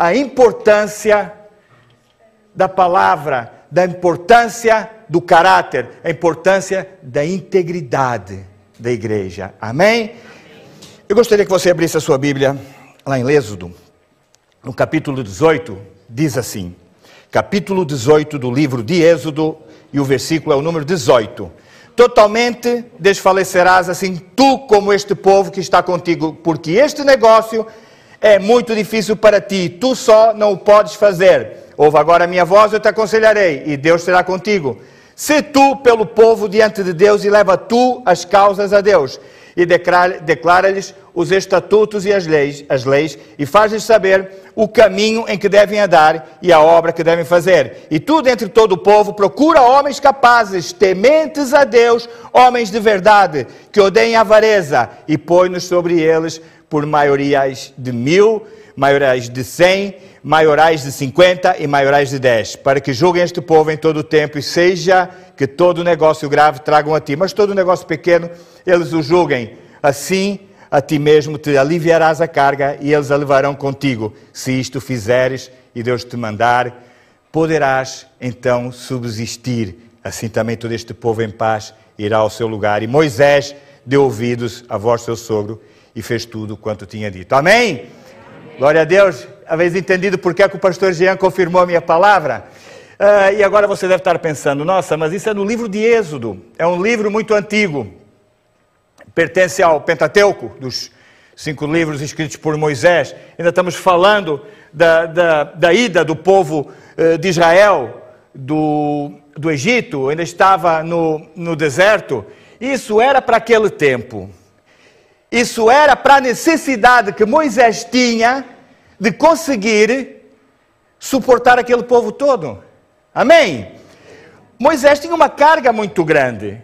a importância da palavra, da importância do caráter, a importância da integridade da igreja. Amém? Eu gostaria que você abrisse a sua Bíblia lá em Êxodo, no capítulo 18, diz assim: capítulo 18 do livro de Êxodo, e o versículo é o número 18. Totalmente desfalecerás assim tu como este povo que está contigo, porque este negócio é muito difícil para ti, tu só não o podes fazer. Ouve agora a minha voz, eu te aconselharei, e Deus será contigo. Se tu pelo povo diante de Deus e leva tu as causas a Deus e declara-lhes os estatutos e as leis, as leis e faz-lhes saber o caminho em que devem andar e a obra que devem fazer. E tu, dentre todo o povo, procura homens capazes, tementes a Deus, homens de verdade, que odeiem a avareza, e põe-nos sobre eles por maiorias de mil, maiorais de cem, maiorais de cinquenta e maiorais de dez, para que julguem este povo em todo o tempo e seja que todo negócio grave tragam a ti, mas todo negócio pequeno eles o julguem. Assim, a ti mesmo te aliviarás a carga e eles a levarão contigo. Se isto fizeres e Deus te mandar, poderás então subsistir. Assim também todo este povo em paz irá ao seu lugar. E Moisés deu ouvidos à voz do seu sogro e fez tudo quanto tinha dito. Amém? Amém. Glória a Deus. Havês entendido porque é que o pastor Jean confirmou a minha palavra? Uh, e agora você deve estar pensando, nossa, mas isso é no livro de Êxodo. É um livro muito antigo pertence ao Pentateuco, dos cinco livros escritos por Moisés. Ainda estamos falando da, da, da ida do povo eh, de Israel do, do Egito, ainda estava no, no deserto. Isso era para aquele tempo. Isso era para a necessidade que Moisés tinha de conseguir suportar aquele povo todo. Amém? Moisés tinha uma carga muito grande.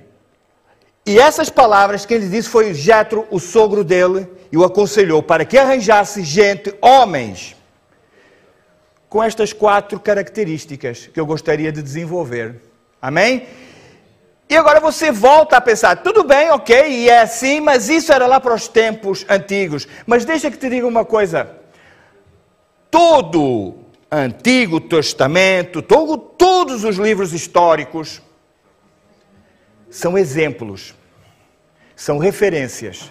E essas palavras que ele disse foi Jetro, o sogro dele, e o aconselhou para que arranjasse gente, homens, com estas quatro características que eu gostaria de desenvolver. Amém? E agora você volta a pensar, tudo bem, ok, e é assim, mas isso era lá para os tempos antigos. Mas deixa que te diga uma coisa. Todo Antigo Testamento, todo, todos os livros históricos, são exemplos, são referências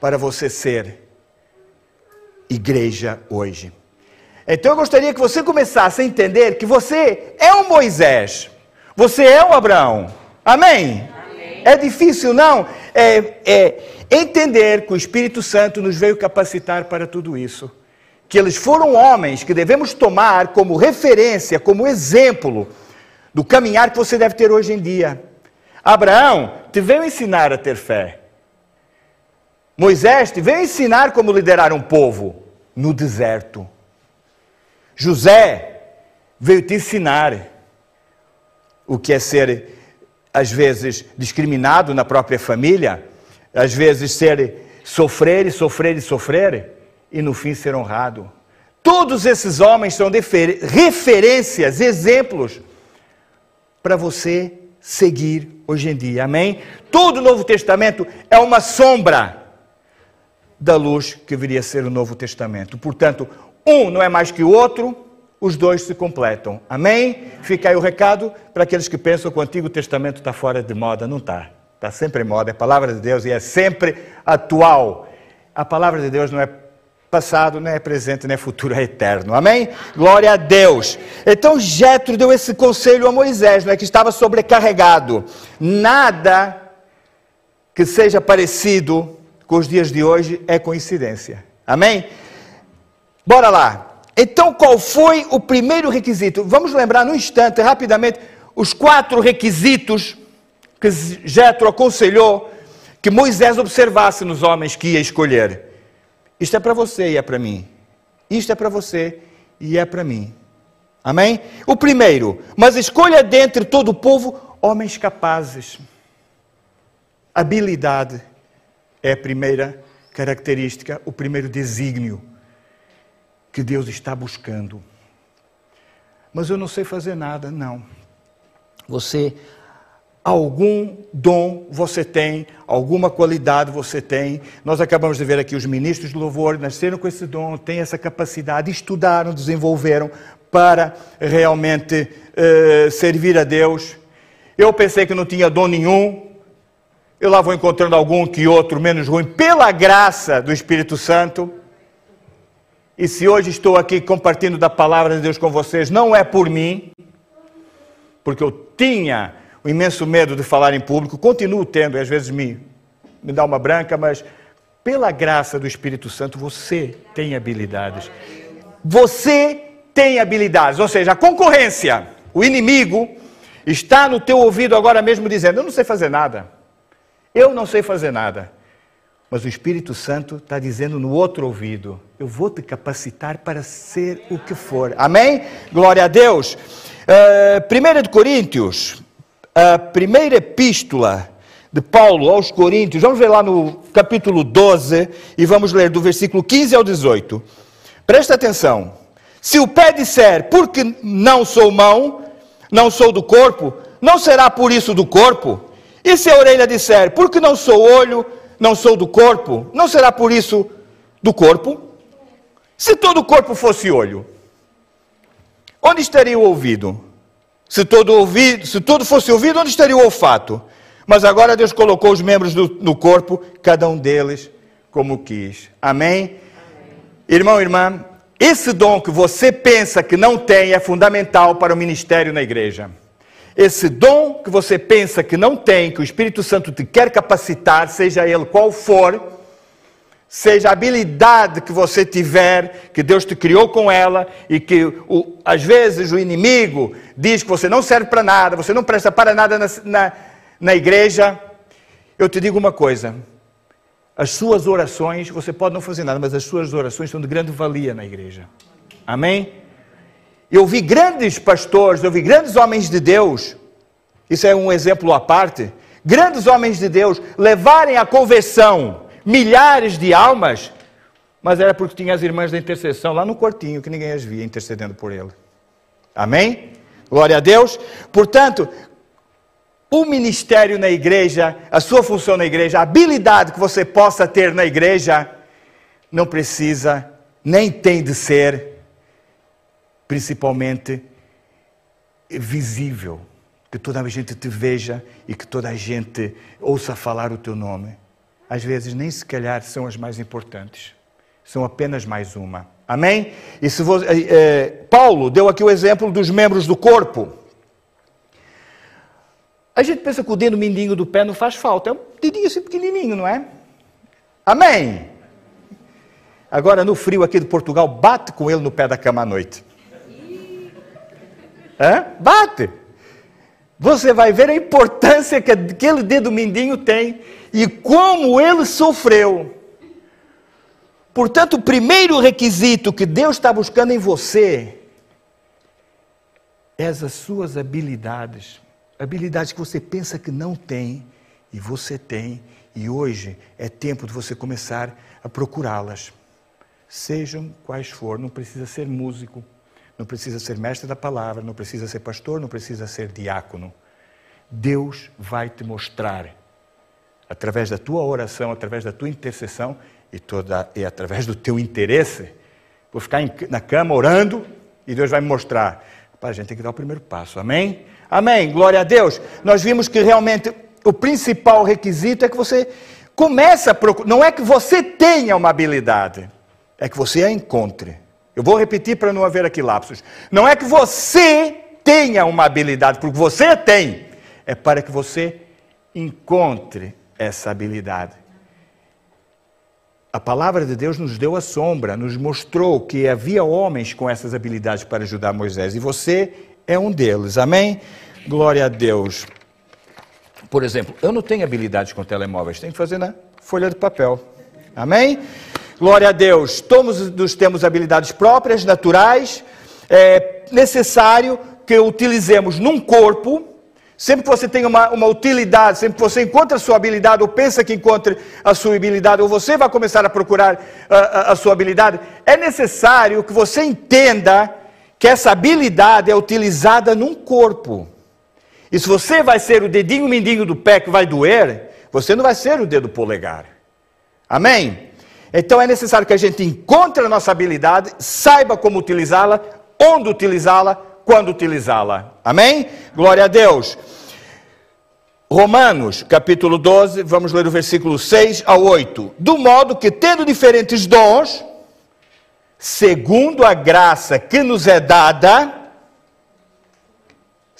para você ser igreja hoje. Então eu gostaria que você começasse a entender que você é o Moisés, você é o Abraão. Amém? Amém. É difícil, não? É, é entender que o Espírito Santo nos veio capacitar para tudo isso. Que eles foram homens que devemos tomar como referência, como exemplo do caminhar que você deve ter hoje em dia. Abraão te veio ensinar a ter fé. Moisés te veio ensinar como liderar um povo no deserto. José veio te ensinar o que é ser, às vezes, discriminado na própria família, às vezes ser sofrer e sofrer e sofrer, e no fim ser honrado. Todos esses homens são referências, exemplos para você seguir hoje em dia. Amém? Todo o Novo Testamento é uma sombra da luz que viria a ser o Novo Testamento. Portanto, um não é mais que o outro, os dois se completam. Amém? Fica aí o recado para aqueles que pensam que o Antigo Testamento está fora de moda. Não está. Está sempre em moda. É a palavra de Deus e é sempre atual. A palavra de Deus não é passado, não é presente, não é futuro, é eterno. Amém? Glória a Deus. Então Jetro deu esse conselho a Moisés, não é que estava sobrecarregado. Nada que seja parecido com os dias de hoje é coincidência. Amém? Bora lá. Então, qual foi o primeiro requisito? Vamos lembrar no instante, rapidamente, os quatro requisitos que Jetro aconselhou que Moisés observasse nos homens que ia escolher. Isto é para você e é para mim. Isto é para você e é para mim. Amém? O primeiro, mas escolha dentre todo o povo homens capazes. Habilidade é a primeira característica, o primeiro desígnio que Deus está buscando. Mas eu não sei fazer nada, não. Você algum dom você tem, alguma qualidade você tem. Nós acabamos de ver aqui os ministros de louvor nasceram com esse dom, têm essa capacidade, estudaram, desenvolveram para realmente uh, servir a Deus. Eu pensei que não tinha dom nenhum. Eu lá vou encontrando algum que outro menos ruim, pela graça do Espírito Santo. E se hoje estou aqui compartilhando da palavra de Deus com vocês, não é por mim, porque eu tinha o imenso medo de falar em público, continuo tendo, e às vezes me, me dá uma branca, mas pela graça do Espírito Santo você tem habilidades. Você tem habilidades, ou seja, a concorrência, o inimigo, está no teu ouvido agora mesmo dizendo: Eu não sei fazer nada, eu não sei fazer nada. Mas o Espírito Santo está dizendo no outro ouvido: Eu vou te capacitar para ser o que for. Amém? Glória a Deus. Uh, 1 de Coríntios, a primeira epístola de Paulo aos Coríntios, vamos ver lá no capítulo 12 e vamos ler do versículo 15 ao 18. Presta atenção. Se o pé disser, porque não sou mão, não sou do corpo, não será por isso do corpo? E se a orelha disser, porque não sou olho, não sou do corpo, não será por isso do corpo? Se todo o corpo fosse olho, onde estaria o ouvido? Se todo, ouvido, se todo fosse ouvido, onde estaria o olfato? Mas agora Deus colocou os membros do, no corpo, cada um deles como quis. Amém? Irmão, irmã, esse dom que você pensa que não tem é fundamental para o ministério na igreja. Esse dom que você pensa que não tem, que o Espírito Santo te quer capacitar, seja ele qual for, seja a habilidade que você tiver, que Deus te criou com ela e que o, às vezes o inimigo diz que você não serve para nada, você não presta para nada na, na, na igreja. Eu te digo uma coisa: as suas orações, você pode não fazer nada, mas as suas orações são de grande valia na igreja. Amém? Eu vi grandes pastores, eu vi grandes homens de Deus, isso é um exemplo à parte, grandes homens de Deus levarem a conversão milhares de almas, mas era porque tinha as irmãs da intercessão lá no quartinho, que ninguém as via intercedendo por ele. Amém? Glória a Deus. Portanto, o ministério na igreja, a sua função na igreja, a habilidade que você possa ter na igreja, não precisa, nem tem de ser, principalmente, visível. Que toda a gente te veja e que toda a gente ouça falar o teu nome às vezes nem se calhar são as mais importantes. São apenas mais uma. Amém? E se eh, eh, Paulo deu aqui o exemplo dos membros do corpo. A gente pensa que o dedo mindinho do pé não faz falta. É um dedinho assim pequenininho, não é? Amém? Agora, no frio aqui de Portugal, bate com ele no pé da cama à noite. Bate. Você vai ver a importância que aquele dedo mindinho tem e como ele sofreu. Portanto, o primeiro requisito que Deus está buscando em você é as suas habilidades. Habilidades que você pensa que não tem e você tem, e hoje é tempo de você começar a procurá-las. Sejam quais for, não precisa ser músico, não precisa ser mestre da palavra, não precisa ser pastor, não precisa ser diácono. Deus vai te mostrar através da tua oração, através da tua intercessão e, toda, e através do teu interesse, vou ficar em, na cama orando e Deus vai me mostrar. Pai, a gente tem que dar o primeiro passo, amém? Amém, glória a Deus. Nós vimos que realmente o principal requisito é que você comece a procurar, não é que você tenha uma habilidade, é que você a encontre. Eu vou repetir para não haver aqui lapsos. Não é que você tenha uma habilidade, porque você tem, é para que você encontre essa habilidade. A palavra de Deus nos deu a sombra, nos mostrou que havia homens com essas habilidades para ajudar Moisés, e você é um deles. Amém? Glória a Deus. Por exemplo, eu não tenho habilidades com telemóveis, tenho que fazer na folha de papel. Amém? Glória a Deus. Todos temos habilidades próprias, naturais. É necessário que utilizemos num corpo Sempre que você tem uma, uma utilidade, sempre que você encontra a sua habilidade, ou pensa que encontre a sua habilidade, ou você vai começar a procurar a, a, a sua habilidade, é necessário que você entenda que essa habilidade é utilizada num corpo. E se você vai ser o dedinho mindinho do pé que vai doer, você não vai ser o dedo polegar. Amém? Então é necessário que a gente encontre a nossa habilidade, saiba como utilizá-la, onde utilizá-la, quando utilizá-la. Amém? Glória a Deus. Romanos, capítulo 12, vamos ler o versículo 6 ao 8. Do modo que, tendo diferentes dons, segundo a graça que nos é dada,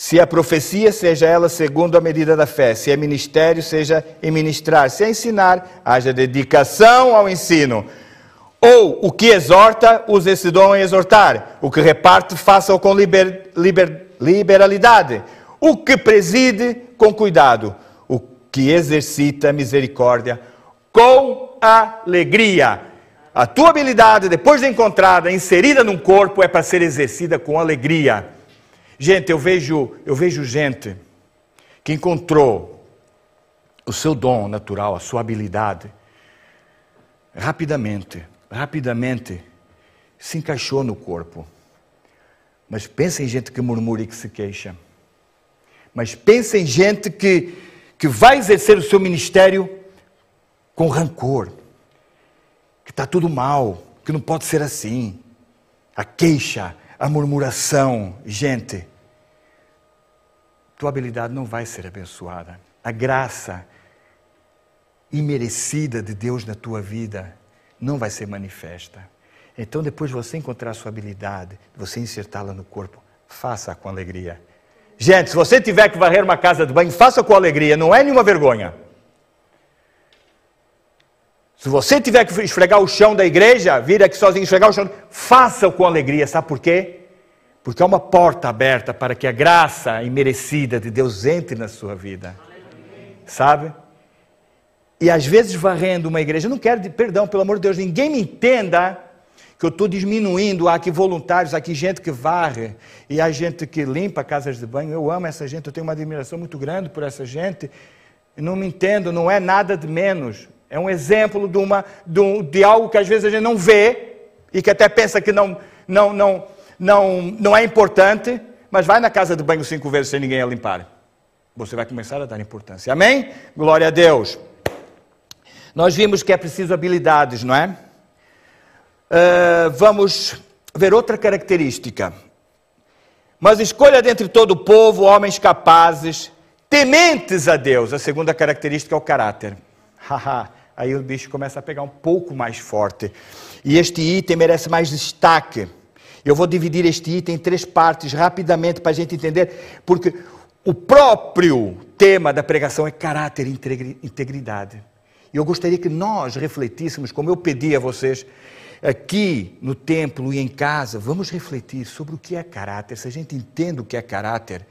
se a profecia, seja ela segundo a medida da fé, se é ministério, seja em ministrar, se é ensinar, haja dedicação ao ensino. Ou o que exorta, use esse dom em exortar. O que reparte, faça-o com liber, liber, liberalidade o que preside com cuidado, o que exercita misericórdia com alegria. A tua habilidade, depois de encontrada, inserida num corpo, é para ser exercida com alegria. Gente, eu vejo, eu vejo gente que encontrou o seu dom natural, a sua habilidade, rapidamente, rapidamente se encaixou no corpo. Mas pensa em gente que murmura e que se queixa. Mas pensa em gente que, que vai exercer o seu ministério com rancor, que está tudo mal, que não pode ser assim. A queixa, a murmuração. Gente, tua habilidade não vai ser abençoada. A graça imerecida de Deus na tua vida não vai ser manifesta. Então, depois de você encontrar a sua habilidade, você insertá-la no corpo, faça com alegria. Gente, se você tiver que varrer uma casa de banho, faça com alegria, não é nenhuma vergonha. Se você tiver que esfregar o chão da igreja, vir aqui sozinho esfregar o chão, faça com alegria, sabe por quê? Porque é uma porta aberta para que a graça imerecida de Deus entre na sua vida. Sabe? E às vezes varrendo uma igreja, eu não quero, perdão, pelo amor de Deus, ninguém me entenda que eu estou diminuindo. Há aqui voluntários, há aqui gente que varre e há gente que limpa casas de banho. Eu amo essa gente, eu tenho uma admiração muito grande por essa gente. Não me entendo, não é nada de menos. É um exemplo de, uma, de, de algo que às vezes a gente não vê e que até pensa que não, não, não, não, não é importante, mas vai na casa de banho cinco vezes sem ninguém a limpar. Você vai começar a dar importância. Amém? Glória a Deus. Nós vimos que é preciso habilidades, não é? Uh, vamos ver outra característica. Mas escolha dentre todo o povo homens capazes, tementes a Deus. A segunda característica é o caráter. Aí o bicho começa a pegar um pouco mais forte. E este item merece mais destaque. Eu vou dividir este item em três partes rapidamente para a gente entender, porque o próprio tema da pregação é caráter e integridade. E eu gostaria que nós refletíssemos, como eu pedi a vocês, aqui no templo e em casa, vamos refletir sobre o que é caráter, se a gente entende o que é caráter,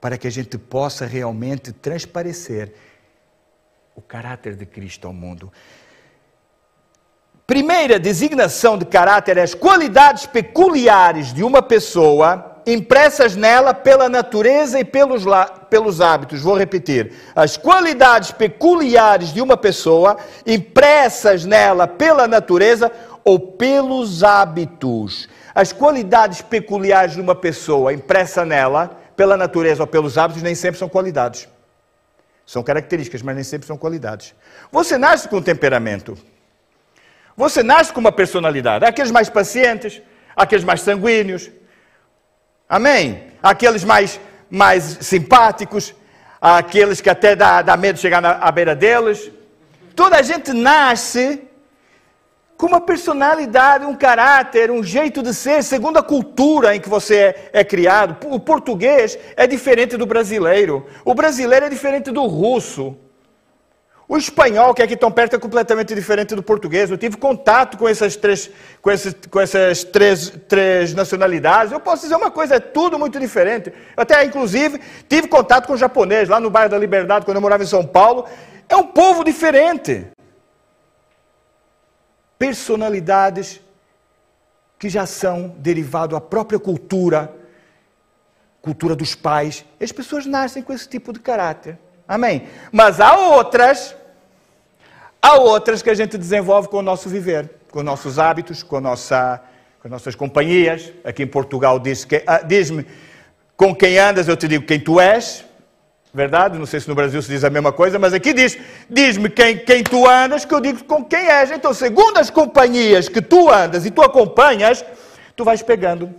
para que a gente possa realmente transparecer o caráter de Cristo ao mundo. Primeira designação de caráter é as qualidades peculiares de uma pessoa impressas nela pela natureza e pelos, pelos hábitos. Vou repetir. As qualidades peculiares de uma pessoa impressas nela pela natureza ou pelos hábitos. As qualidades peculiares de uma pessoa impressa nela, pela natureza ou pelos hábitos, nem sempre são qualidades. São características, mas nem sempre são qualidades. Você nasce com temperamento. Você nasce com uma personalidade. Há aqueles mais pacientes, há aqueles mais sanguíneos. Amém? Há aqueles mais, mais simpáticos, há aqueles que até dá, dá medo de chegar na, à beira deles. Toda a gente nasce com uma personalidade, um caráter, um jeito de ser, segundo a cultura em que você é, é, criado. O português é diferente do brasileiro. O brasileiro é diferente do russo. O espanhol, que é aqui tão perto, é completamente diferente do português. Eu tive contato com essas três, com com essas três, três nacionalidades. Eu posso dizer uma coisa, é tudo muito diferente. Eu até, inclusive, tive contato com o japonês, lá no bairro da Liberdade, quando eu morava em São Paulo. É um povo diferente personalidades que já são derivado da própria cultura, cultura dos pais. As pessoas nascem com esse tipo de caráter. Amém? Mas há outras, há outras que a gente desenvolve com o nosso viver, com nossos hábitos, com, nossa, com nossas companhias. Aqui em Portugal diz que, ah, diz-me com quem andas, eu te digo quem tu és. Verdade? Não sei se no Brasil se diz a mesma coisa, mas aqui diz: diz-me quem, quem tu andas, que eu digo com quem és. Então, segundo as companhias que tu andas e tu acompanhas, tu vais pegando.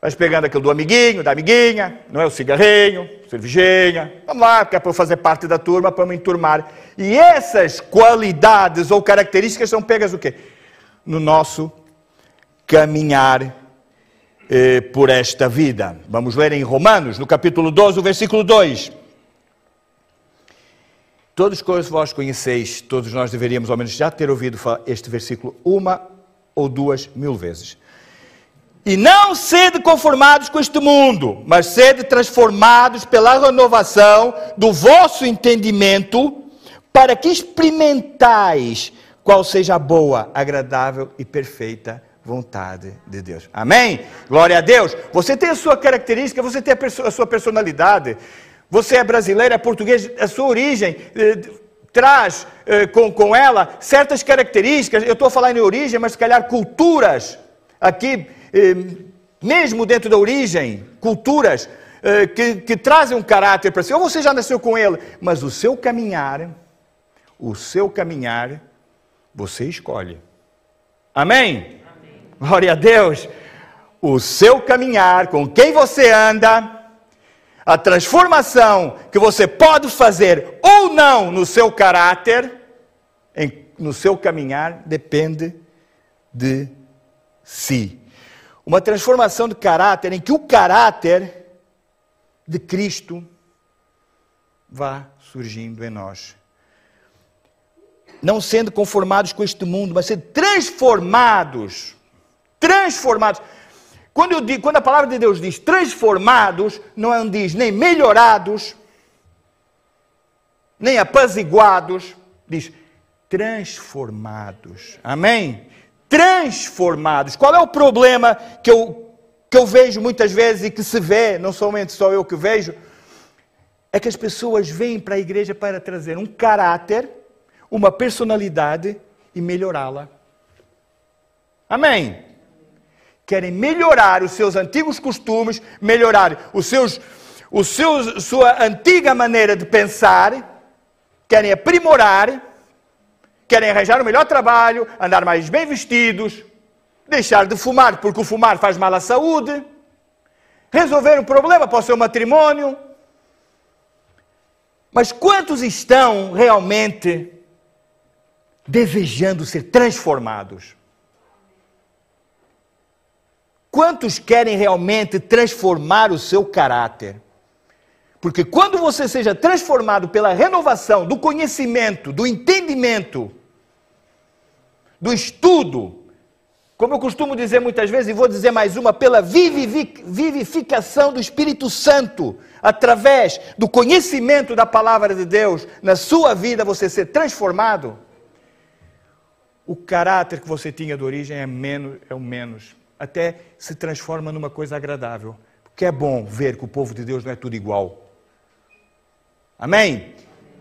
Vais pegando aquilo do amiguinho, da amiguinha, não é o cigarrinho, cervejinha. Vamos lá, que é para fazer parte da turma, para me enturmar. E essas qualidades ou características são pegas o quê? No nosso caminhar eh, por esta vida. Vamos ler em Romanos, no capítulo 12, o versículo 2. Todos que vós conheceis, todos nós deveríamos ao menos já ter ouvido este versículo uma ou duas mil vezes. E não sede conformados com este mundo, mas sede transformados pela renovação do vosso entendimento, para que experimentais qual seja a boa, agradável e perfeita vontade de Deus. Amém? Glória a Deus. Você tem a sua característica, você tem a, sua personalidade. Você é brasileiro, é português, a sua origem eh, traz eh, com, com ela certas características. Eu estou falar em origem, mas se calhar culturas aqui, mesmo dentro da origem, culturas eh, que, que trazem um caráter para si. Ou você já nasceu com ele, mas o seu caminhar, o seu caminhar, você escolhe. Amém? Glória a Deus. O seu caminhar, com quem você anda, a transformação que você pode fazer ou não no seu caráter, no seu caminhar, depende de si. Uma transformação de caráter em que o caráter de Cristo vá surgindo em nós. Não sendo conformados com este mundo, mas sendo transformados transformados. Quando, eu digo, quando a palavra de Deus diz transformados, não diz nem melhorados, nem apaziguados, diz transformados. Amém? Transformados. Qual é o problema que eu, que eu vejo muitas vezes e que se vê, não somente só eu que vejo? É que as pessoas vêm para a igreja para trazer um caráter, uma personalidade e melhorá-la. Amém? querem melhorar os seus antigos costumes, melhorar os seus, os seus, sua antiga maneira de pensar, querem aprimorar, querem arranjar o melhor trabalho, andar mais bem vestidos, deixar de fumar porque o fumar faz mal à saúde, resolver um problema para o seu matrimônio. Mas quantos estão realmente desejando ser transformados? Quantos querem realmente transformar o seu caráter? Porque quando você seja transformado pela renovação do conhecimento, do entendimento, do estudo, como eu costumo dizer muitas vezes, e vou dizer mais uma, pela vivificação do Espírito Santo, através do conhecimento da palavra de Deus, na sua vida você ser transformado, o caráter que você tinha de origem é, menos, é o menos até se transforma numa coisa agradável. Porque é bom ver que o povo de Deus não é tudo igual. Amém?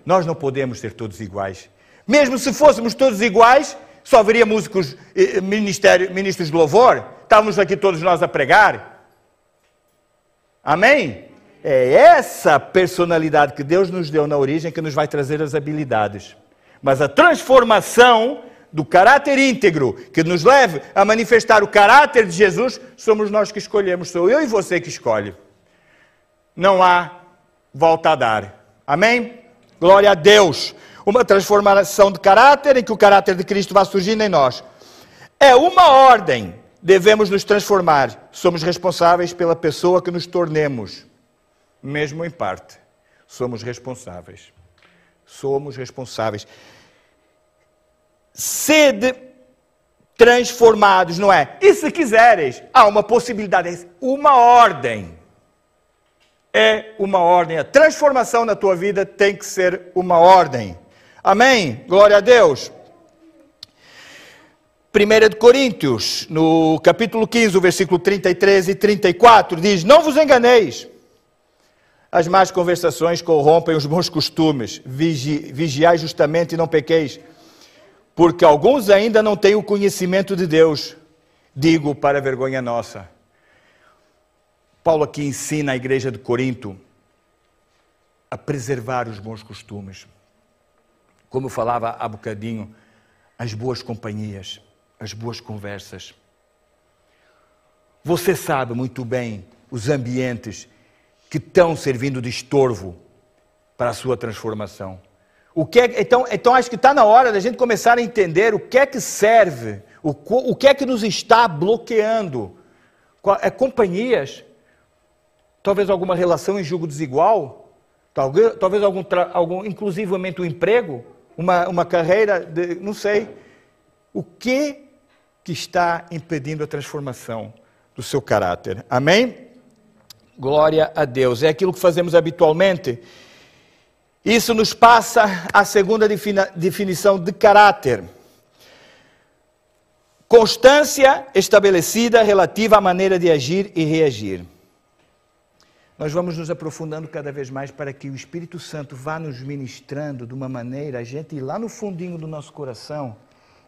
Nós não podemos ser todos iguais. Mesmo se fôssemos todos iguais, só haveria músicos, ministros de louvor, estávamos aqui todos nós a pregar. Amém? É essa personalidade que Deus nos deu na origem que nos vai trazer as habilidades. Mas a transformação do caráter íntegro, que nos leve a manifestar o caráter de Jesus, somos nós que escolhemos, sou eu e você que escolhe. Não há volta a dar. Amém? Glória a Deus. Uma transformação de caráter em que o caráter de Cristo vai surgindo em nós. É uma ordem. Devemos nos transformar. Somos responsáveis pela pessoa que nos tornemos. Mesmo em parte. Somos responsáveis. Somos responsáveis sede transformados, não é? E se quiseres, há uma possibilidade, uma ordem. É uma ordem. A transformação na tua vida tem que ser uma ordem. Amém? Glória a Deus. 1 de Coríntios, no capítulo 15, o versículo 33 e 34, diz: Não vos enganeis. As más conversações corrompem os bons costumes. Vigi, vigiai justamente e não pequeis porque alguns ainda não têm o conhecimento de Deus, digo para vergonha nossa. Paulo aqui ensina a igreja de Corinto a preservar os bons costumes. Como eu falava há bocadinho, as boas companhias, as boas conversas. Você sabe muito bem os ambientes que estão servindo de estorvo para a sua transformação. O que é, então, então acho que está na hora da gente começar a entender o que é que serve, o, o que é que nos está bloqueando. É companhias, talvez alguma relação em julgo desigual, talvez, talvez algum, algum inclusivamente um emprego, uma, uma carreira, de, não sei. O que, que está impedindo a transformação do seu caráter? Amém? Glória a Deus. É aquilo que fazemos habitualmente. Isso nos passa a segunda definição de caráter. Constância estabelecida relativa à maneira de agir e reagir. Nós vamos nos aprofundando cada vez mais para que o Espírito Santo vá nos ministrando de uma maneira, a gente ir lá no fundinho do nosso coração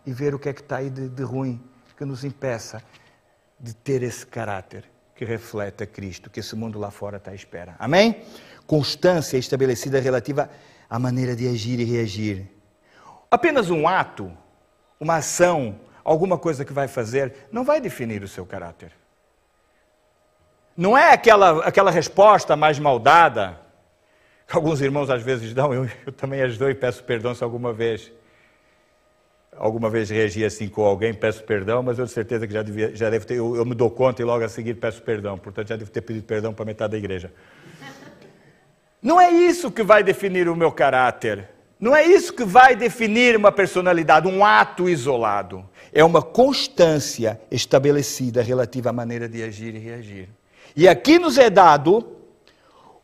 e ver o que é que está aí de, de ruim, que nos impeça de ter esse caráter que reflete a Cristo, que esse mundo lá fora está à espera. Amém? Constância estabelecida relativa à maneira de agir e reagir. Apenas um ato, uma ação, alguma coisa que vai fazer, não vai definir o seu caráter. Não é aquela, aquela resposta mais maldada, que alguns irmãos às vezes dão, eu, eu também as dou e peço perdão se alguma vez alguma vez reagi assim com alguém, peço perdão, mas eu tenho certeza que já, devia, já deve ter, eu, eu, me dou conta e logo a seguir peço perdão, portanto já devo ter pedido perdão para metade da igreja. Não é isso que vai definir o meu caráter. Não é isso que vai definir uma personalidade, um ato isolado. É uma constância estabelecida relativa à maneira de agir e reagir. E aqui nos é dado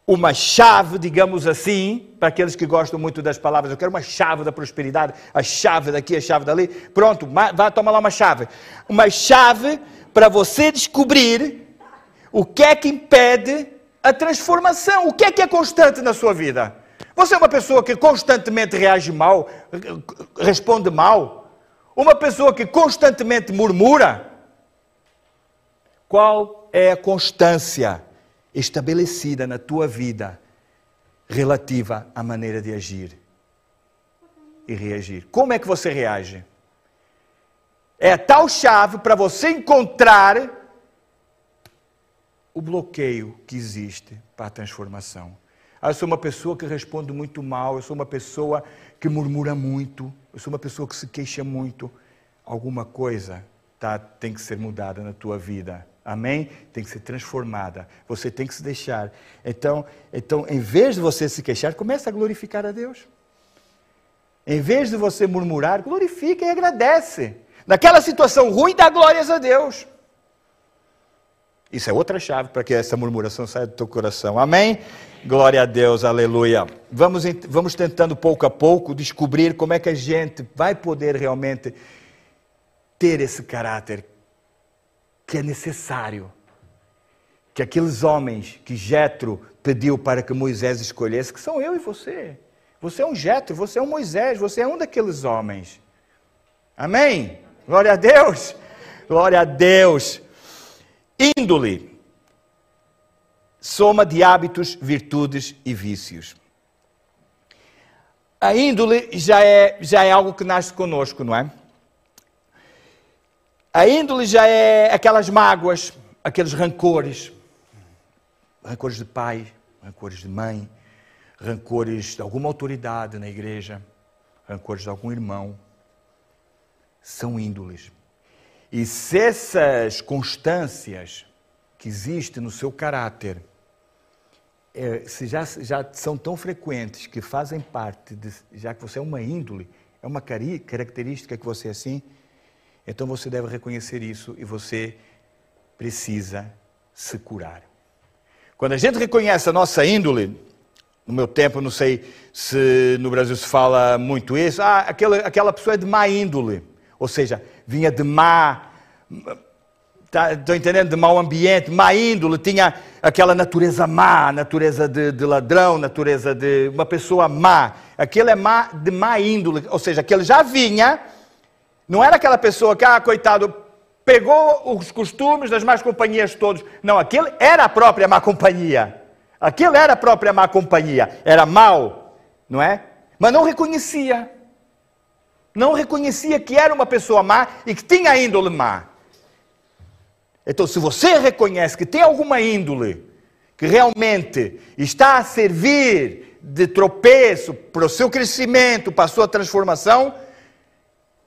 uma chave, digamos assim, para aqueles que gostam muito das palavras, eu quero uma chave da prosperidade, a chave daqui, a chave dali. Pronto, vai tomar lá uma chave. Uma chave para você descobrir o que é que impede a transformação, o que é que é constante na sua vida. Você é uma pessoa que constantemente reage mal, responde mal, uma pessoa que constantemente murmura. Qual é a constância? estabelecida na tua vida relativa à maneira de agir e reagir. Como é que você reage? É a tal chave para você encontrar o bloqueio que existe para a transformação. Ah, eu sou uma pessoa que responde muito mal, eu sou uma pessoa que murmura muito, eu sou uma pessoa que se queixa muito. Alguma coisa tá, tem que ser mudada na tua vida. Amém? Tem que ser transformada. Você tem que se deixar. Então, então, em vez de você se queixar, comece a glorificar a Deus. Em vez de você murmurar, glorifica e agradece. Naquela situação ruim, dá glórias a Deus. Isso é outra chave para que essa murmuração saia do teu coração. Amém? Glória a Deus, aleluia. Vamos, vamos tentando pouco a pouco descobrir como é que a gente vai poder realmente ter esse caráter que é necessário que aqueles homens que Jetro pediu para que Moisés escolhesse, que são eu e você. Você é um Jetro, você é um Moisés, você é um daqueles homens. Amém? Glória a Deus. Glória a Deus. Índole. Soma de hábitos, virtudes e vícios. A índole já é, já é algo que nasce conosco, não é? A índole já é aquelas mágoas, aqueles rancores. Rancores de pai, rancores de mãe, rancores de alguma autoridade na igreja, rancores de algum irmão. São índoles. E se essas constâncias que existem no seu caráter, é, se já, já são tão frequentes que fazem parte, de, já que você é uma índole, é uma característica que você é assim, então você deve reconhecer isso e você precisa se curar. Quando a gente reconhece a nossa índole, no meu tempo, não sei se no Brasil se fala muito isso, ah, aquela, aquela pessoa é de má índole, ou seja, vinha de má, tá, estou entendendo, de mau ambiente, má índole, tinha aquela natureza má, natureza de, de ladrão, natureza de uma pessoa má. Aquele é má, de má índole, ou seja, aquele já vinha não era aquela pessoa que, ah, coitado, pegou os costumes das más companhias todos. Não, aquele era a própria má companhia. Aquele era a própria má companhia, era mal, não é? Mas não reconhecia. Não reconhecia que era uma pessoa má e que tinha índole má. Então, se você reconhece que tem alguma índole que realmente está a servir de tropeço para o seu crescimento, para a sua transformação,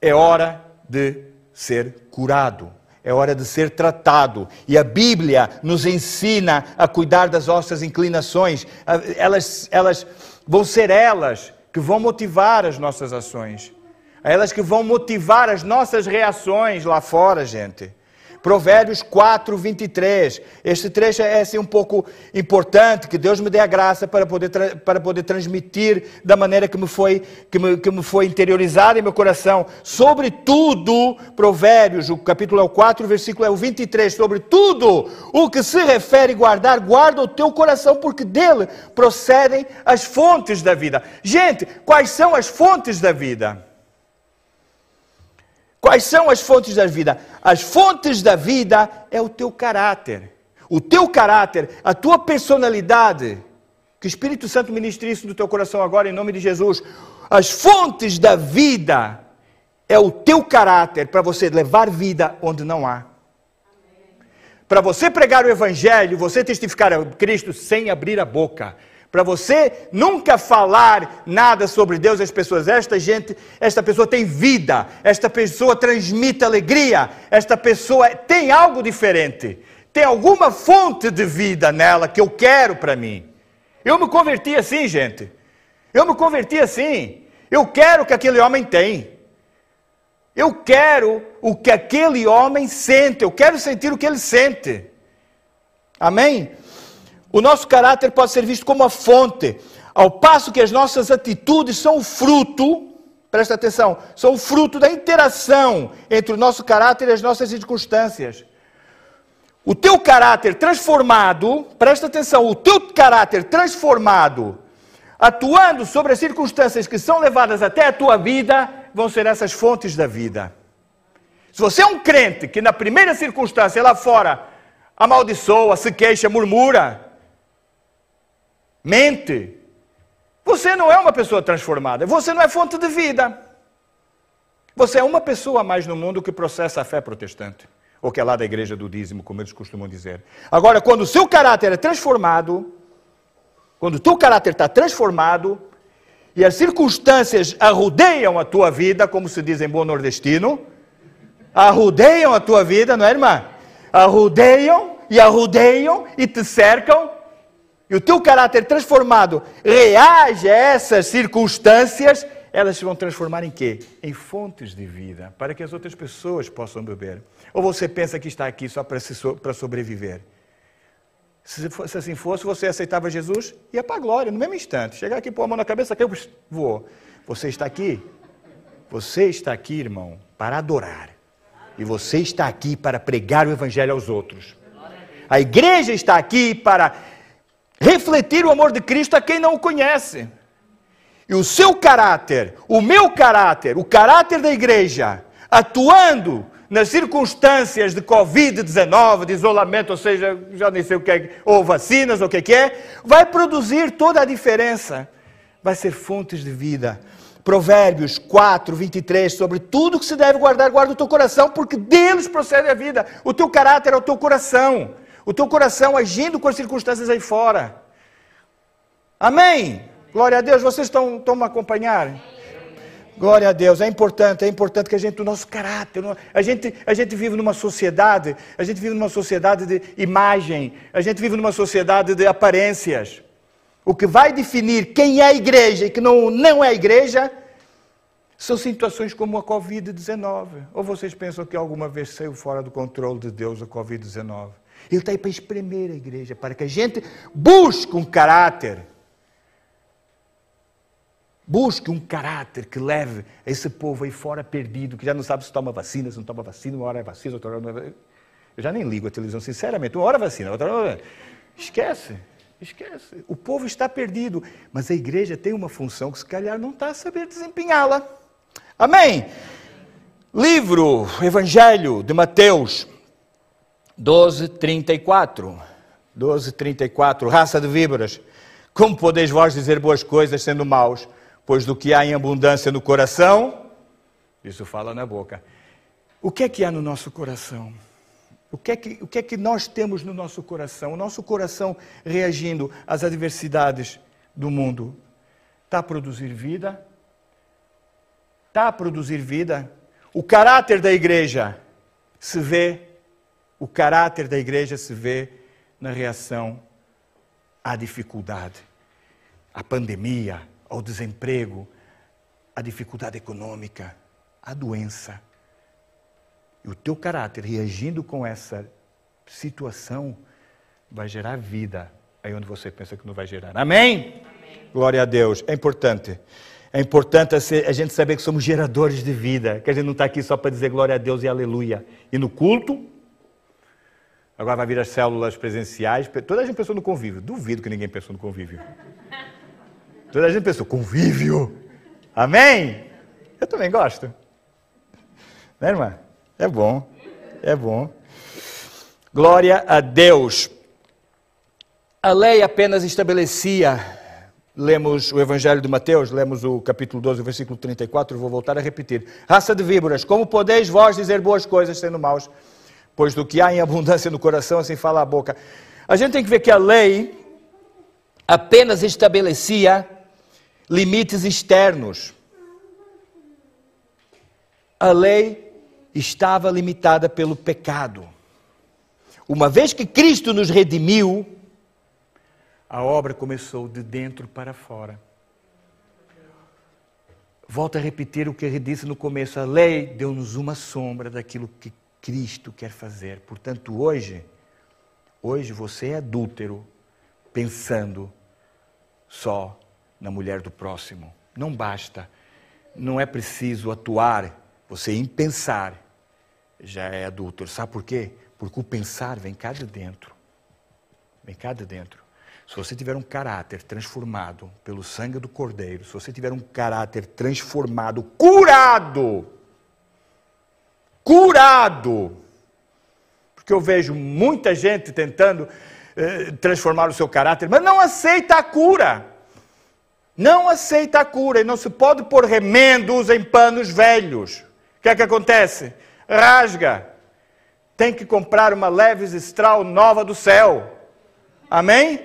é hora de ser curado. É hora de ser tratado. E a Bíblia nos ensina a cuidar das nossas inclinações. Elas, elas vão ser elas que vão motivar as nossas ações. Elas que vão motivar as nossas reações lá fora, gente. Provérbios 4, 23. Este trecho é assim um pouco importante, que Deus me dê a graça para poder, para poder transmitir da maneira que me, foi, que, me, que me foi interiorizado em meu coração. Sobretudo, Provérbios, o capítulo é o 4, o versículo é o 23. Sobre tudo o que se refere guardar, guarda o teu coração, porque dele procedem as fontes da vida. Gente, quais são as fontes da vida? Quais são as fontes da vida? As fontes da vida é o teu caráter. O teu caráter, a tua personalidade. Que o Espírito Santo ministre isso no teu coração agora, em nome de Jesus. As fontes da vida é o teu caráter para você levar vida onde não há. Para você pregar o Evangelho, você testificar a Cristo sem abrir a boca para você nunca falar nada sobre Deus às pessoas. Esta gente, esta pessoa tem vida, esta pessoa transmite alegria, esta pessoa tem algo diferente, tem alguma fonte de vida nela que eu quero para mim. Eu me converti assim, gente. Eu me converti assim. Eu quero o que aquele homem tem. Eu quero o que aquele homem sente. Eu quero sentir o que ele sente. Amém? O nosso caráter pode ser visto como a fonte, ao passo que as nossas atitudes são o fruto, presta atenção, são o fruto da interação entre o nosso caráter e as nossas circunstâncias. O teu caráter transformado, presta atenção, o teu caráter transformado, atuando sobre as circunstâncias que são levadas até a tua vida, vão ser essas fontes da vida. Se você é um crente que na primeira circunstância lá fora amaldiçoa, se queixa, murmura, mente, você não é uma pessoa transformada, você não é fonte de vida. Você é uma pessoa a mais no mundo que processa a fé protestante, ou que é lá da igreja do dízimo, como eles costumam dizer. Agora, quando o seu caráter é transformado, quando o teu caráter está transformado, e as circunstâncias arrudeiam a tua vida, como se diz em bom nordestino, arrudeiam a tua vida, não é, irmã? Arrudeiam e arrudeiam e te cercam, e o teu caráter transformado reage a essas circunstâncias, elas se vão transformar em quê? Em fontes de vida, para que as outras pessoas possam beber. Ou você pensa que está aqui só para, para sobreviver? Se, se, assim fosse, você aceitava Jesus, ia para a glória, no mesmo instante. Chegar aqui, pôr a mão na cabeça, caiu, voou. Você está aqui? Você está aqui, irmão, para adorar. E você está aqui para pregar o Evangelho aos outros. A igreja está aqui para refletir o amor de Cristo a quem não o conhece. E o seu caráter, o meu caráter, o caráter da igreja, atuando nas circunstâncias de Covid-19, de isolamento, ou seja, já nem sei o que é, ou vacinas, ou o que é, vai produzir toda a diferença. Vai ser fontes de vida. Provérbios 4, 23, sobre tudo que se deve guardar, guarda o teu coração, porque deles procede a vida. O teu caráter é o teu coração o teu coração agindo com as circunstâncias aí fora. Amém? Glória a Deus, vocês estão, estão me acompanhando? Glória a Deus, é importante, é importante que a gente, o nosso caráter, a gente, a gente vive numa sociedade, a gente vive numa sociedade de imagem, a gente vive numa sociedade de aparências. O que vai definir quem é a igreja e que não, não é a igreja são situações como a Covid-19. Ou vocês pensam que alguma vez saiu fora do controle de Deus a Covid-19? Ele está aí para espremer a igreja, para que a gente busque um caráter. Busque um caráter que leve esse povo aí fora perdido, que já não sabe se toma vacina, se não toma vacina, uma hora é vacina, outra hora não é Eu já nem ligo a televisão, sinceramente. Uma hora é vacina, outra hora. Esquece, esquece. O povo está perdido, mas a igreja tem uma função que se calhar não está a saber desempenhá-la. Amém? Livro, Evangelho de Mateus, 12, 34. 12, 34. Raça de víboras, como podeis vós dizer boas coisas sendo maus? Pois do que há em abundância no coração, isso fala na boca. O que é que há no nosso coração? O que, é que, o que é que nós temos no nosso coração? O nosso coração reagindo às adversidades do mundo está a produzir vida? Está a produzir vida? O caráter da igreja se vê, o caráter da igreja se vê na reação à dificuldade, à pandemia, ao desemprego, à dificuldade econômica, à doença. E o teu caráter reagindo com essa situação vai gerar vida aí onde você pensa que não vai gerar. Amém? Amém. Glória a Deus. É importante. É importante a gente saber que somos geradores de vida, que a gente não está aqui só para dizer glória a Deus e aleluia. E no culto, agora vai vir as células presenciais, toda a gente pensou no convívio. Duvido que ninguém pensou no convívio. Toda a gente pensou, convívio. Amém? Eu também gosto. Né, irmã? É bom, é bom. Glória a Deus. A lei apenas estabelecia, lemos o Evangelho de Mateus, lemos o capítulo 12, versículo 34, vou voltar a repetir. Raça de víboras, como podeis vós dizer boas coisas sendo maus? Pois do que há em abundância no coração, assim fala a boca. A gente tem que ver que a lei apenas estabelecia limites externos. A lei estava limitada pelo pecado. Uma vez que Cristo nos redimiu, a obra começou de dentro para fora. Volto a repetir o que ele disse no começo: a lei deu-nos uma sombra daquilo que Cristo quer fazer. Portanto, hoje, hoje você é adúltero pensando só na mulher do próximo. Não basta. Não é preciso atuar, você em pensar já é adúltero. Sabe por quê? Porque o pensar vem cá de dentro. Vem cá de dentro. Se você tiver um caráter transformado pelo sangue do Cordeiro, se você tiver um caráter transformado, curado, curado, porque eu vejo muita gente tentando eh, transformar o seu caráter, mas não aceita a cura. Não aceita a cura e não se pode pôr remendos em panos velhos. O que é que acontece? rasga. Tem que comprar uma Levis Strauss nova do céu. Amém?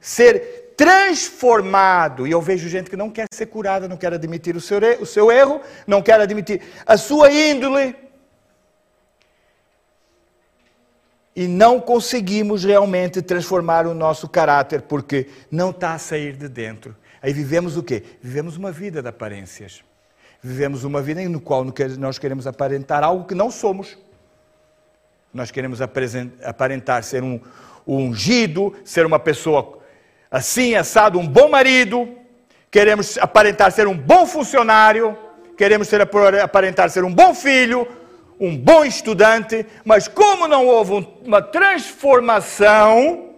Ser transformado. E eu vejo gente que não quer ser curada, não quer admitir o seu, o seu erro, não quer admitir a sua índole. E não conseguimos realmente transformar o nosso caráter, porque não está a sair de dentro. Aí vivemos o quê? Vivemos uma vida de aparências. Vivemos uma vida no qual nós queremos aparentar algo que não somos. Nós queremos aparentar ser um, um ungido, ser uma pessoa assim, assado, um bom marido, queremos aparentar ser um bom funcionário, queremos ser, aparentar ser um bom filho, um bom estudante, mas como não houve uma transformação,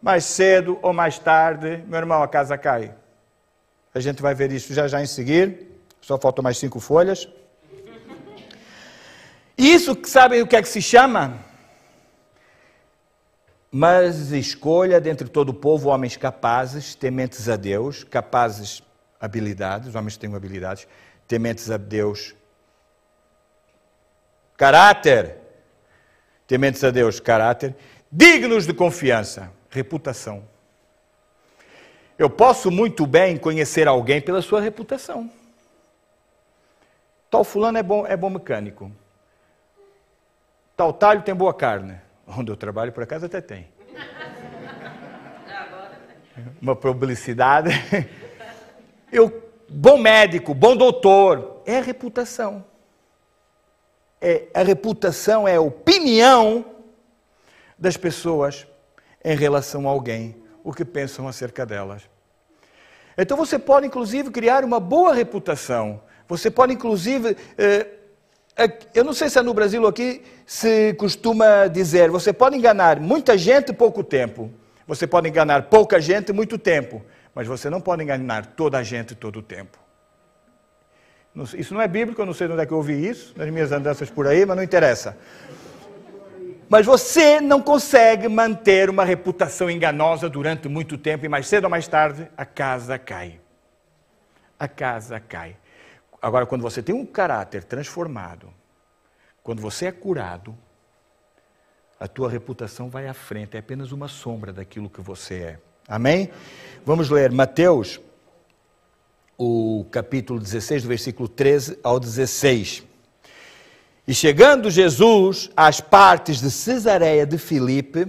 mais cedo ou mais tarde, meu irmão, a casa cai. A gente vai ver isso já já em seguir. Só faltam mais cinco folhas. Isso, sabem o que é que se chama? Mas escolha dentre todo o povo homens capazes, tementes a Deus, capazes, habilidades, homens têm habilidades, tementes a Deus, caráter, tementes a Deus, caráter, dignos de confiança, reputação. Eu posso muito bem conhecer alguém pela sua reputação. Tal fulano é bom, é bom mecânico. Tal talho tem boa carne. Onde eu trabalho, por acaso, até tem. Uma publicidade. Eu, bom médico, bom doutor. É reputação. É, a reputação é a opinião das pessoas em relação a alguém o que pensam acerca delas. Então você pode, inclusive, criar uma boa reputação. Você pode, inclusive. Eh, eu não sei se é no Brasil ou aqui se costuma dizer: você pode enganar muita gente pouco tempo. Você pode enganar pouca gente muito tempo. Mas você não pode enganar toda a gente todo o tempo. Isso não é bíblico, eu não sei onde é que eu ouvi isso, nas minhas andanças por aí, mas não interessa. Mas você não consegue manter uma reputação enganosa durante muito tempo e mais cedo ou mais tarde a casa cai. A casa cai. Agora, quando você tem um caráter transformado, quando você é curado, a tua reputação vai à frente, é apenas uma sombra daquilo que você é. Amém? Vamos ler Mateus, o capítulo 16, do versículo 13 ao 16. E chegando Jesus às partes de Cesareia de Filipe,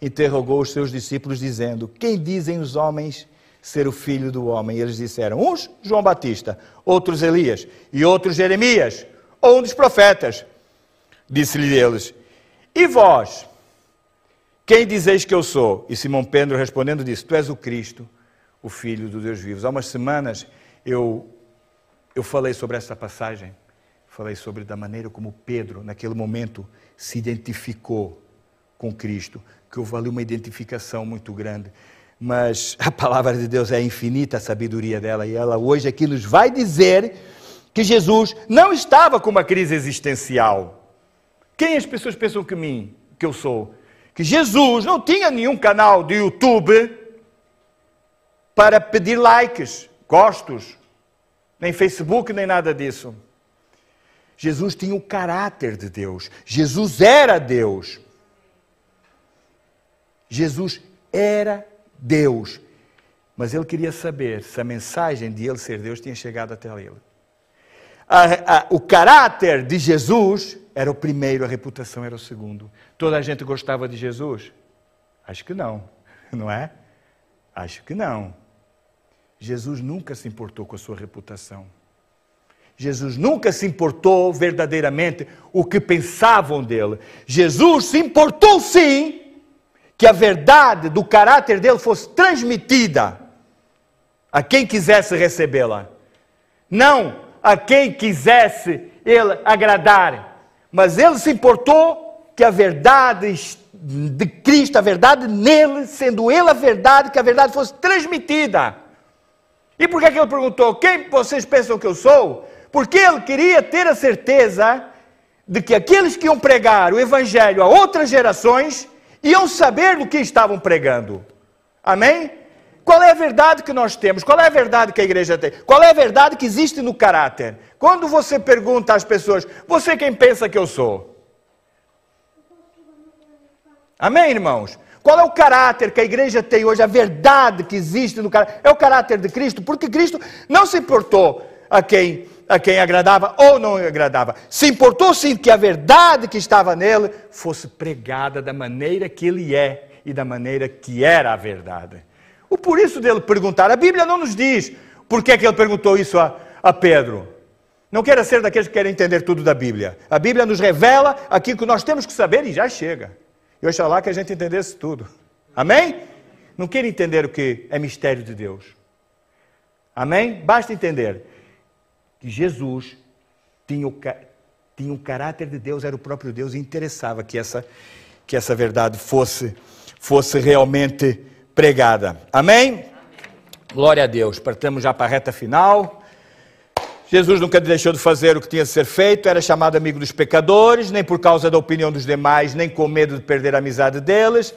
interrogou os seus discípulos, dizendo: Quem dizem os homens ser o filho do homem? E eles disseram: Uns João Batista, outros Elias, e outros Jeremias, ou um dos profetas. Disse-lhe eles: E vós? Quem dizeis que eu sou? E Simão Pedro respondendo disse: Tu és o Cristo, o Filho do Deus vivo. Há umas semanas eu, eu falei sobre essa passagem falei sobre da maneira como Pedro, naquele momento, se identificou com Cristo, que houve ali uma identificação muito grande. Mas a palavra de Deus é infinita, a sabedoria dela, e ela hoje aqui nos vai dizer que Jesus não estava com uma crise existencial. Quem as pessoas pensam que mim, que eu sou? Que Jesus não tinha nenhum canal de YouTube para pedir likes, gostos, nem Facebook, nem nada disso. Jesus tinha o caráter de Deus. Jesus era Deus. Jesus era Deus. Mas ele queria saber se a mensagem de ele ser Deus tinha chegado até ele. A, a, o caráter de Jesus era o primeiro, a reputação era o segundo. Toda a gente gostava de Jesus? Acho que não, não é? Acho que não. Jesus nunca se importou com a sua reputação. Jesus nunca se importou verdadeiramente o que pensavam dele. Jesus se importou sim que a verdade do caráter dele fosse transmitida a quem quisesse recebê-la. Não a quem quisesse ele agradar. Mas ele se importou que a verdade de Cristo, a verdade nele, sendo ele a verdade, que a verdade fosse transmitida. E por que, que ele perguntou: Quem vocês pensam que eu sou? porque ele queria ter a certeza de que aqueles que iam pregar o Evangelho a outras gerações iam saber do que estavam pregando. Amém? Qual é a verdade que nós temos? Qual é a verdade que a igreja tem? Qual é a verdade que existe no caráter? Quando você pergunta às pessoas, você quem pensa que eu sou? Amém, irmãos? Qual é o caráter que a igreja tem hoje? A verdade que existe no caráter? É o caráter de Cristo, porque Cristo não se importou a quem a quem agradava ou não agradava. Se importou sim que a verdade que estava nele fosse pregada da maneira que ele é e da maneira que era a verdade. O por isso dele perguntar, a Bíblia não nos diz por que, é que ele perguntou isso a, a Pedro. Não queira ser daqueles que querem entender tudo da Bíblia. A Bíblia nos revela aquilo que nós temos que saber e já chega. E oxalá que a gente entendesse tudo. Amém? Não queira entender o que é mistério de Deus. Amém? Basta entender que Jesus tinha o, tinha o caráter de Deus, era o próprio Deus e interessava que essa, que essa verdade fosse, fosse realmente pregada. Amém? Glória a Deus. Partamos já para a reta final. Jesus nunca deixou de fazer o que tinha de ser feito, era chamado amigo dos pecadores, nem por causa da opinião dos demais, nem com medo de perder a amizade deles.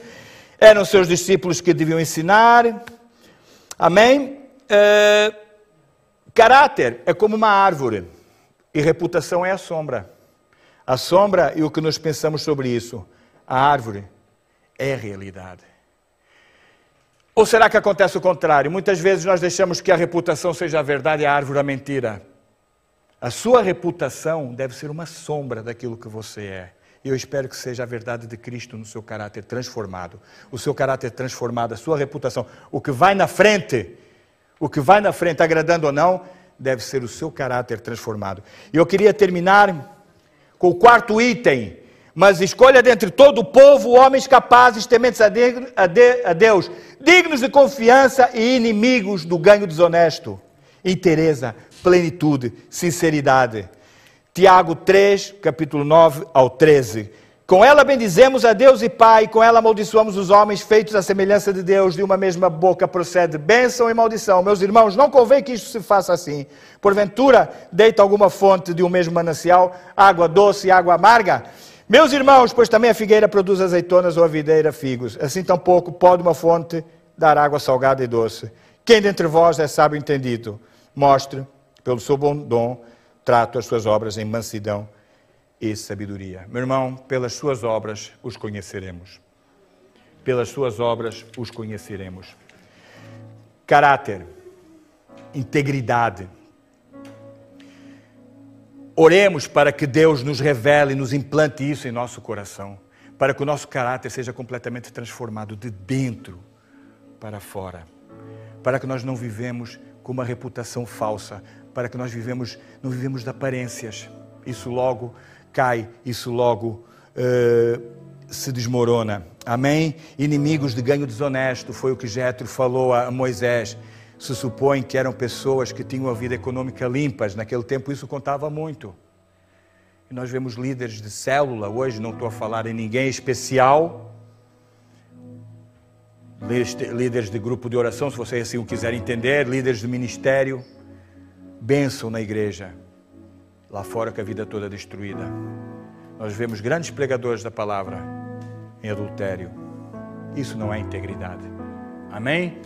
Eram seus discípulos que deviam ensinar. Amém? Uh, Caráter é como uma árvore e reputação é a sombra. A sombra e o que nós pensamos sobre isso. A árvore é a realidade. Ou será que acontece o contrário? Muitas vezes nós deixamos que a reputação seja a verdade e a árvore a mentira. A sua reputação deve ser uma sombra daquilo que você é. E eu espero que seja a verdade de Cristo no seu caráter transformado. O seu caráter transformado, a sua reputação. O que vai na frente o que vai na frente, agradando ou não, deve ser o seu caráter transformado. E eu queria terminar com o quarto item. Mas escolha dentre todo o povo homens capazes, tementes a, de, a, de, a Deus, dignos de confiança e inimigos do ganho desonesto. Interesa, plenitude, sinceridade. Tiago 3, capítulo 9 ao 13. Com ela bendizemos a Deus e Pai, com ela amaldiçoamos os homens feitos à semelhança de Deus, de uma mesma boca procede bênção e maldição. Meus irmãos, não convém que isto se faça assim. Porventura, deita alguma fonte de um mesmo manancial, água doce e água amarga? Meus irmãos, pois também a figueira produz azeitonas ou a videira figos. Assim tampouco pode uma fonte dar água salgada e doce. Quem dentre vós é sábio entendido, mostre, pelo seu bom dom, trato as suas obras em mansidão e sabedoria. Meu irmão, pelas suas obras os conheceremos. Pelas suas obras os conheceremos. Caráter, integridade, Oremos para que Deus nos revele nos implante isso em nosso coração, para que o nosso caráter seja completamente transformado de dentro para fora, para que nós não vivemos com uma reputação falsa, para que nós vivemos, não vivemos de aparências. Isso logo cai, isso logo uh, se desmorona. Amém? Inimigos de ganho desonesto, foi o que Jetro falou a Moisés se supõe que eram pessoas que tinham a vida econômica limpas. Naquele tempo isso contava muito. E nós vemos líderes de célula hoje, não estou a falar em ninguém especial, líderes de grupo de oração, se vocês assim o quiserem entender, líderes de ministério, bênção na igreja, lá fora com a vida toda destruída. Nós vemos grandes pregadores da palavra em adultério. Isso não é integridade. Amém?